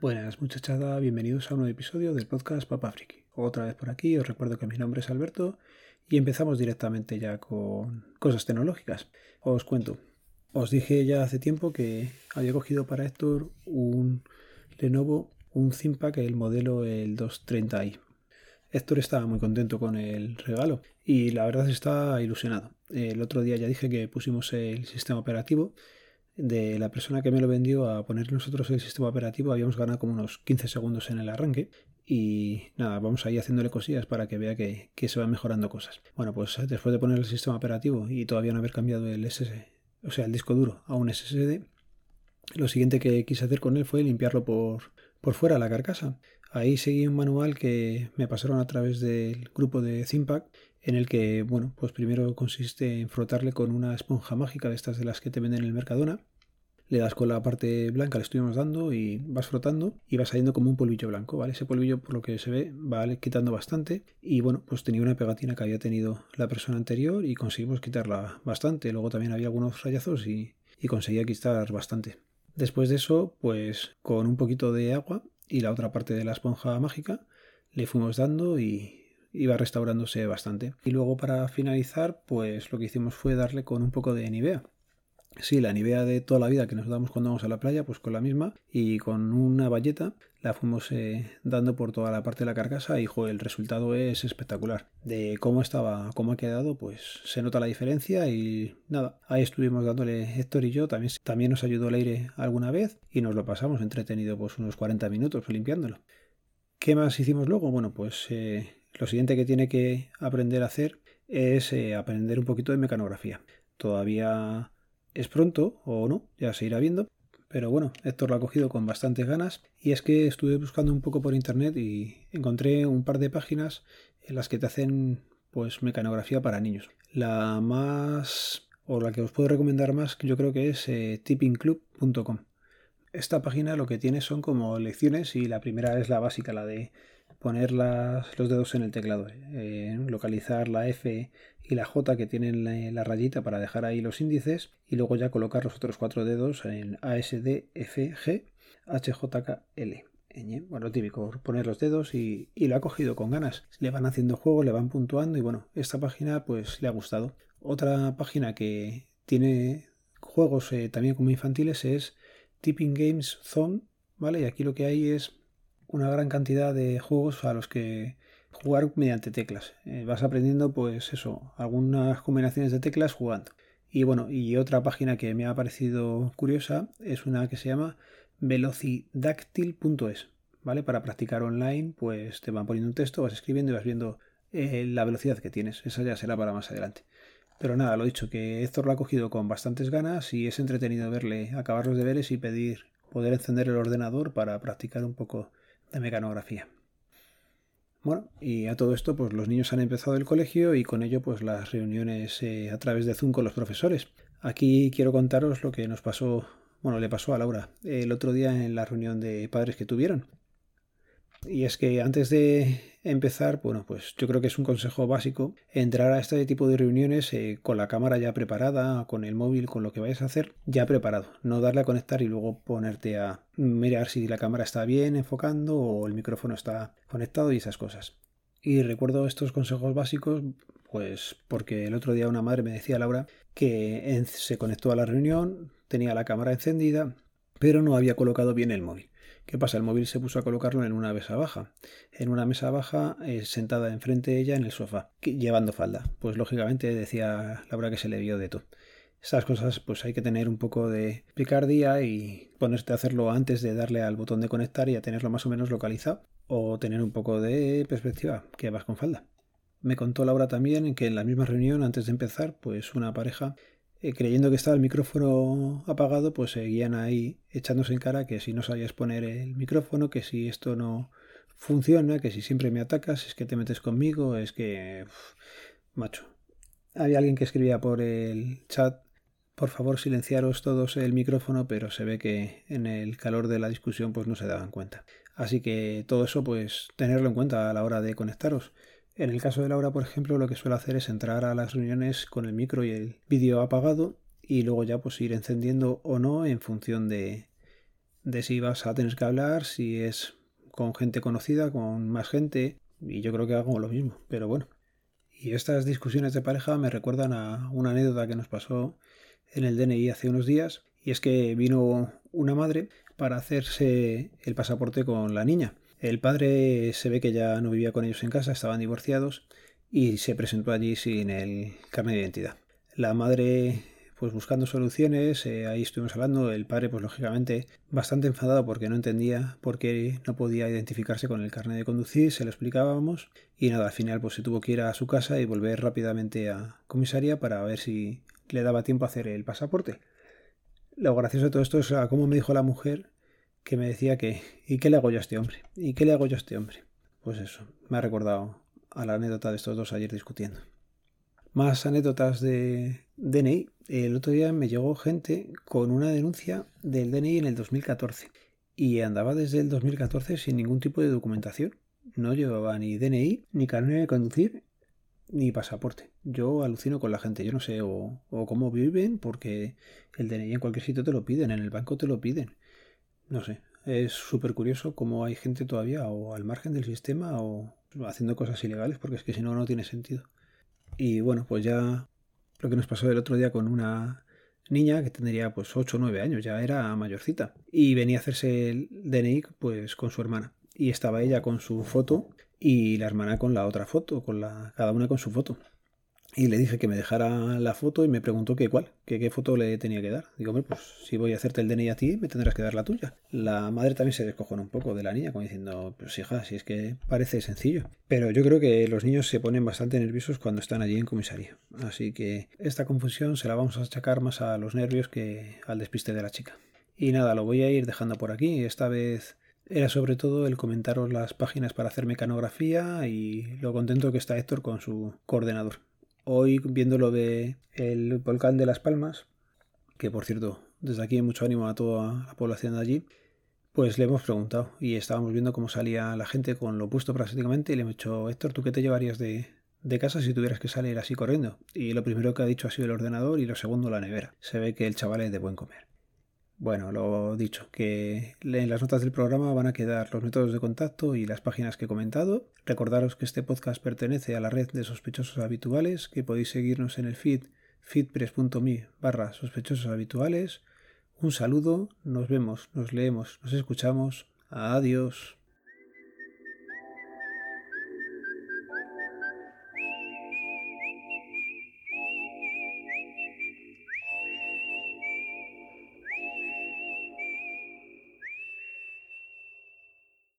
Buenas muchachada, bienvenidos a un nuevo episodio del podcast Papa Friki. Otra vez por aquí, os recuerdo que mi nombre es Alberto y empezamos directamente ya con cosas tecnológicas. Os cuento, os dije ya hace tiempo que había cogido para Héctor un Lenovo, un ThinkPad, el modelo el 230i. Héctor estaba muy contento con el regalo y la verdad está ilusionado. El otro día ya dije que pusimos el sistema operativo de la persona que me lo vendió a poner nosotros el sistema operativo habíamos ganado como unos 15 segundos en el arranque y nada, vamos ahí haciéndole cosillas para que vea que, se van mejorando cosas. Bueno, pues después de poner el sistema operativo y todavía no haber cambiado el SS, o sea, el disco duro a un SSD, lo siguiente que quise hacer con él fue limpiarlo por, por fuera, la carcasa. Ahí seguí un manual que me pasaron a través del grupo de Zimpac en el que, bueno, pues primero consiste en frotarle con una esponja mágica de estas de las que te venden en el Mercadona. Le das con la parte blanca, le estuvimos dando y vas frotando y va saliendo como un polvillo blanco, ¿vale? Ese polvillo, por lo que se ve, va quitando bastante y, bueno, pues tenía una pegatina que había tenido la persona anterior y conseguimos quitarla bastante. Luego también había algunos rayazos y, y conseguía quitar bastante. Después de eso, pues con un poquito de agua y la otra parte de la esponja mágica, le fuimos dando y, iba restaurándose bastante. Y luego para finalizar, pues lo que hicimos fue darle con un poco de Nivea. Sí, la Nivea de toda la vida que nos damos cuando vamos a la playa, pues con la misma y con una valleta la fuimos eh, dando por toda la parte de la carcasa y el resultado es espectacular. De cómo estaba, cómo ha quedado, pues se nota la diferencia y nada, ahí estuvimos dándole Héctor y yo, también, también nos ayudó el aire alguna vez y nos lo pasamos entretenido pues unos 40 minutos limpiándolo. ¿Qué más hicimos luego? Bueno, pues eh, lo siguiente que tiene que aprender a hacer es eh, aprender un poquito de mecanografía. Todavía es pronto o no, ya se irá viendo. Pero bueno, Héctor lo ha cogido con bastantes ganas y es que estuve buscando un poco por internet y encontré un par de páginas en las que te hacen pues mecanografía para niños. La más o la que os puedo recomendar más yo creo que es eh, tippingclub.com. Esta página lo que tiene son como lecciones y la primera es la básica, la de poner los dedos en el teclado, eh, localizar la F y la J que tienen la, rayita para dejar ahí los índices y luego ya colocar los otros cuatro dedos en A, S, D, F, G, H, J, K, L. Bueno, típico, poner los dedos y, lo ha cogido con ganas. Le van haciendo juego, le van puntuando y bueno, esta página pues le ha gustado. Otra página que tiene juegos eh, también como infantiles es Tipping Games Zone, ¿vale? Y aquí lo que hay es una gran cantidad de juegos a los que jugar mediante teclas. Eh, vas aprendiendo, pues eso, algunas combinaciones de teclas jugando. Y bueno, y otra página que me ha parecido curiosa es una que se llama velocidactyl.es, ¿vale? Para practicar online, pues te van poniendo un texto, vas escribiendo y vas viendo eh, la velocidad que tienes. Esa ya será para más adelante. Pero nada, lo dicho, que Héctor lo ha cogido con bastantes ganas y es entretenido verle acabar los deberes y pedir poder encender el ordenador para practicar un poco de mecanografía. Bueno, y a todo esto, pues los niños han empezado el colegio y con ello, pues las reuniones eh, a través de Zoom con los profesores. Aquí quiero contaros lo que nos pasó, bueno, le pasó a Laura el otro día en la reunión de padres que tuvieron. Y es que antes de empezar, bueno, pues yo creo que es un consejo básico entrar a este tipo de reuniones eh, con la cámara ya preparada, con el móvil, con lo que vayas a hacer ya preparado. No darle a conectar y luego ponerte a mirar si la cámara está bien enfocando o el micrófono está conectado y esas cosas. Y recuerdo estos consejos básicos, pues porque el otro día una madre me decía, Laura, que se conectó a la reunión, tenía la cámara encendida, pero no había colocado bien el móvil. ¿Qué pasa? El móvil se puso a colocarlo en una mesa baja. En una mesa baja, eh, sentada enfrente de ella en el sofá, llevando falda. Pues lógicamente decía Laura que se le vio de todo. Estas cosas pues hay que tener un poco de picardía y ponerte a hacerlo antes de darle al botón de conectar y a tenerlo más o menos localizado. O tener un poco de perspectiva, que vas con falda. Me contó Laura también que en la misma reunión, antes de empezar, pues una pareja eh, creyendo que estaba el micrófono apagado, pues seguían ahí echándose en cara que si no sabías poner el micrófono, que si esto no funciona, que si siempre me atacas, es que te metes conmigo, es que... macho. Había alguien que escribía por el chat, por favor silenciaros todos el micrófono, pero se ve que en el calor de la discusión pues no se daban cuenta. Así que todo eso pues tenerlo en cuenta a la hora de conectaros. En el caso de Laura, por ejemplo, lo que suele hacer es entrar a las reuniones con el micro y el vídeo apagado y luego ya pues ir encendiendo o no en función de, de si vas a tener que hablar, si es con gente conocida, con más gente, y yo creo que hago lo mismo, pero bueno. Y estas discusiones de pareja me recuerdan a una anécdota que nos pasó en el DNI hace unos días, y es que vino una madre para hacerse el pasaporte con la niña. El padre se ve que ya no vivía con ellos en casa, estaban divorciados y se presentó allí sin el carnet de identidad. La madre pues buscando soluciones, eh, ahí estuvimos hablando, el padre pues lógicamente bastante enfadado porque no entendía por qué no podía identificarse con el carnet de conducir, se lo explicábamos y nada, al final pues se tuvo que ir a su casa y volver rápidamente a comisaría para ver si le daba tiempo a hacer el pasaporte. Lo gracioso de todo esto es cómo me dijo la mujer que me decía que ¿y qué le hago yo a este hombre? ¿Y qué le hago yo a este hombre? Pues eso, me ha recordado a la anécdota de estos dos ayer discutiendo. Más anécdotas de DNI. El otro día me llegó gente con una denuncia del DNI en el 2014 y andaba desde el 2014 sin ningún tipo de documentación. No llevaba ni DNI, ni carnet de conducir, ni pasaporte. Yo alucino con la gente. Yo no sé o, o cómo viven porque el DNI en cualquier sitio te lo piden, en el banco te lo piden. No sé. Es súper curioso cómo hay gente todavía o al margen del sistema o haciendo cosas ilegales porque es que si no, no tiene sentido. Y bueno, pues ya lo que nos pasó el otro día con una niña que tendría pues 8 o 9 años, ya era mayorcita. Y venía a hacerse el DNI pues con su hermana. Y estaba ella con su foto y la hermana con la otra foto, con la, cada una con su foto. Y le dije que me dejara la foto y me preguntó qué cuál, que qué foto le tenía que dar. Digo, hombre, pues si voy a hacerte el DNI a ti, me tendrás que dar la tuya. La madre también se descojonó un poco de la niña, como diciendo, pues hija, si es que parece sencillo. Pero yo creo que los niños se ponen bastante nerviosos cuando están allí en comisaría. Así que esta confusión se la vamos a achacar más a los nervios que al despiste de la chica. Y nada, lo voy a ir dejando por aquí. Esta vez era sobre todo el comentaros las páginas para hacer mecanografía y lo contento que está Héctor con su coordenador. Hoy viendo lo de el volcán de Las Palmas, que por cierto, desde aquí mucho ánimo a toda la población de allí, pues le hemos preguntado y estábamos viendo cómo salía la gente con lo puesto prácticamente y le hemos dicho, Héctor, ¿tú qué te llevarías de, de casa si tuvieras que salir así corriendo? Y lo primero que ha dicho ha sido el ordenador y lo segundo la nevera. Se ve que el chaval es de buen comer. Bueno, lo dicho, que en las notas del programa van a quedar los métodos de contacto y las páginas que he comentado. Recordaros que este podcast pertenece a la red de sospechosos habituales, que podéis seguirnos en el feed feedpress.me barra sospechosos habituales. Un saludo, nos vemos, nos leemos, nos escuchamos. Adiós.